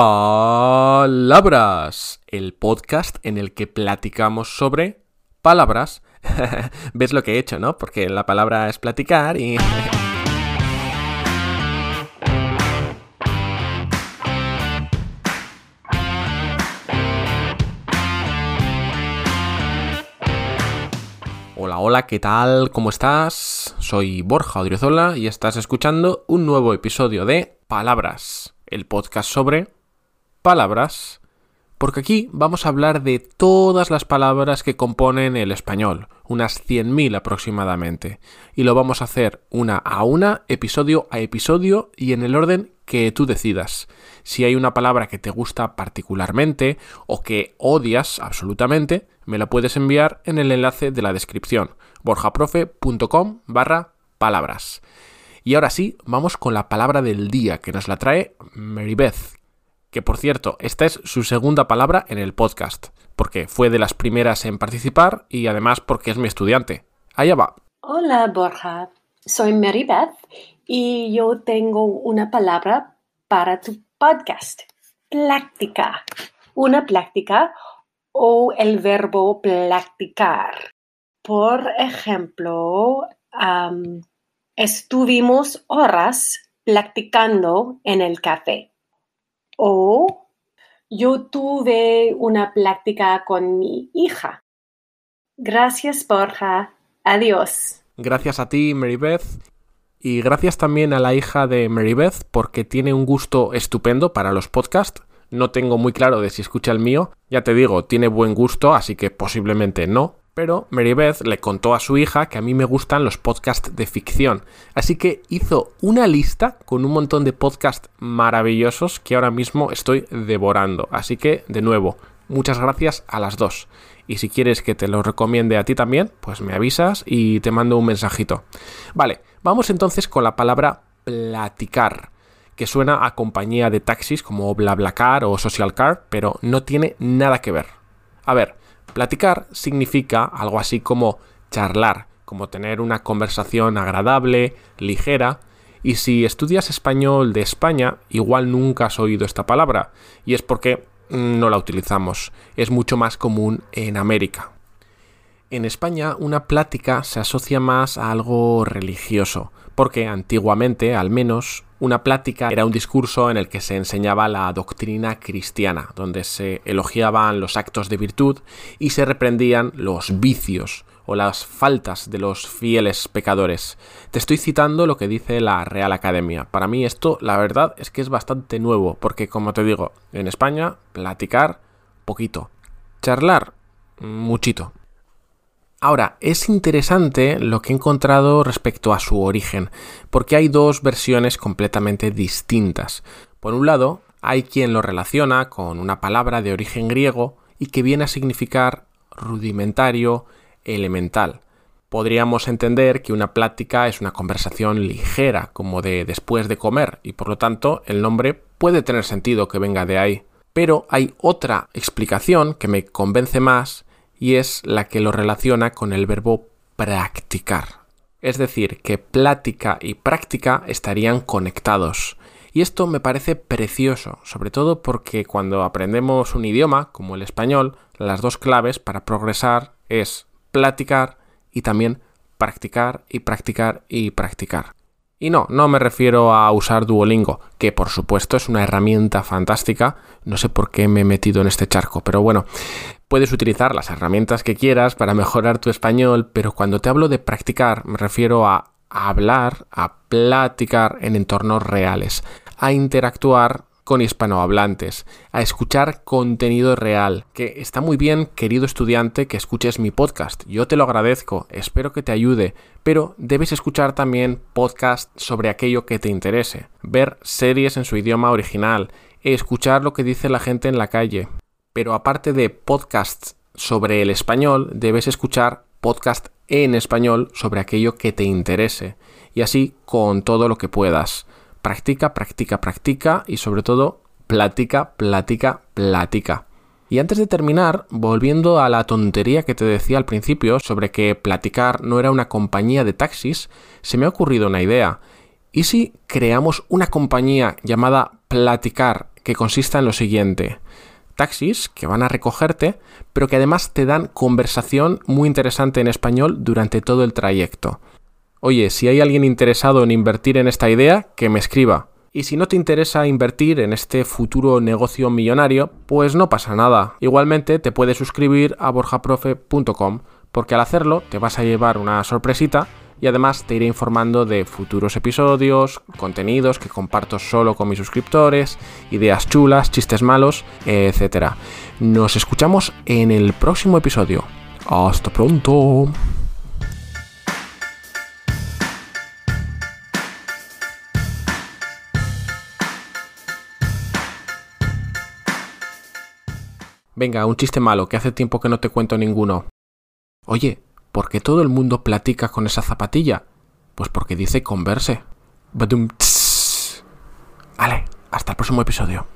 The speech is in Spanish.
Palabras, el podcast en el que platicamos sobre palabras. ¿Ves lo que he hecho, no? Porque la palabra es platicar y... Hola, hola, ¿qué tal? ¿Cómo estás? Soy Borja Odriozola y estás escuchando un nuevo episodio de Palabras, el podcast sobre palabras, porque aquí vamos a hablar de todas las palabras que componen el español, unas 100.000 aproximadamente, y lo vamos a hacer una a una, episodio a episodio y en el orden que tú decidas. Si hay una palabra que te gusta particularmente o que odias absolutamente, me la puedes enviar en el enlace de la descripción, borjaprofe.com barra palabras. Y ahora sí, vamos con la palabra del día que nos la trae Marybeth, que por cierto, esta es su segunda palabra en el podcast, porque fue de las primeras en participar y además porque es mi estudiante. Allá va. Hola Borja, soy Mary Beth y yo tengo una palabra para tu podcast. Plática. Una plática o el verbo practicar. Por ejemplo, estuvimos horas practicando en el café. O yo tuve una plática con mi hija. Gracias, Borja. Adiós. Gracias a ti, Marybeth. Y gracias también a la hija de Marybeth porque tiene un gusto estupendo para los podcasts. No tengo muy claro de si escucha el mío. Ya te digo, tiene buen gusto, así que posiblemente no pero Beth le contó a su hija que a mí me gustan los podcasts de ficción, así que hizo una lista con un montón de podcasts maravillosos que ahora mismo estoy devorando, así que de nuevo, muchas gracias a las dos. Y si quieres que te lo recomiende a ti también, pues me avisas y te mando un mensajito. Vale, vamos entonces con la palabra platicar que suena a compañía de taxis como BlaBlaCar o SocialCar, pero no tiene nada que ver. A ver, Platicar significa algo así como charlar, como tener una conversación agradable, ligera, y si estudias español de España, igual nunca has oído esta palabra, y es porque no la utilizamos, es mucho más común en América. En España una plática se asocia más a algo religioso, porque antiguamente, al menos, una plática era un discurso en el que se enseñaba la doctrina cristiana, donde se elogiaban los actos de virtud y se reprendían los vicios o las faltas de los fieles pecadores. Te estoy citando lo que dice la Real Academia. Para mí esto, la verdad, es que es bastante nuevo, porque como te digo, en España, platicar, poquito. Charlar, muchito. Ahora, es interesante lo que he encontrado respecto a su origen, porque hay dos versiones completamente distintas. Por un lado, hay quien lo relaciona con una palabra de origen griego y que viene a significar rudimentario, elemental. Podríamos entender que una plática es una conversación ligera, como de después de comer, y por lo tanto el nombre puede tener sentido que venga de ahí. Pero hay otra explicación que me convence más y es la que lo relaciona con el verbo practicar. Es decir, que plática y práctica estarían conectados. Y esto me parece precioso, sobre todo porque cuando aprendemos un idioma, como el español, las dos claves para progresar es platicar y también practicar y practicar y practicar. Y no, no me refiero a usar Duolingo, que por supuesto es una herramienta fantástica, no sé por qué me he metido en este charco, pero bueno, puedes utilizar las herramientas que quieras para mejorar tu español, pero cuando te hablo de practicar me refiero a hablar, a platicar en entornos reales, a interactuar con hispanohablantes, a escuchar contenido real, que está muy bien, querido estudiante, que escuches mi podcast. Yo te lo agradezco, espero que te ayude, pero debes escuchar también podcasts sobre aquello que te interese, ver series en su idioma original, escuchar lo que dice la gente en la calle. Pero aparte de podcasts sobre el español, debes escuchar podcasts en español sobre aquello que te interese, y así con todo lo que puedas practica, practica, practica y sobre todo platica, platica, platica. Y antes de terminar, volviendo a la tontería que te decía al principio sobre que platicar no era una compañía de taxis, se me ha ocurrido una idea. ¿Y si creamos una compañía llamada Platicar que consista en lo siguiente. Taxis que van a recogerte, pero que además te dan conversación muy interesante en español durante todo el trayecto. Oye, si hay alguien interesado en invertir en esta idea, que me escriba. Y si no te interesa invertir en este futuro negocio millonario, pues no pasa nada. Igualmente te puedes suscribir a borjaprofe.com, porque al hacerlo te vas a llevar una sorpresita y además te iré informando de futuros episodios, contenidos que comparto solo con mis suscriptores, ideas chulas, chistes malos, etc. Nos escuchamos en el próximo episodio. Hasta pronto. Venga, un chiste malo, que hace tiempo que no te cuento ninguno. Oye, ¿por qué todo el mundo platica con esa zapatilla? Pues porque dice converse. Badum, Vale, hasta el próximo episodio.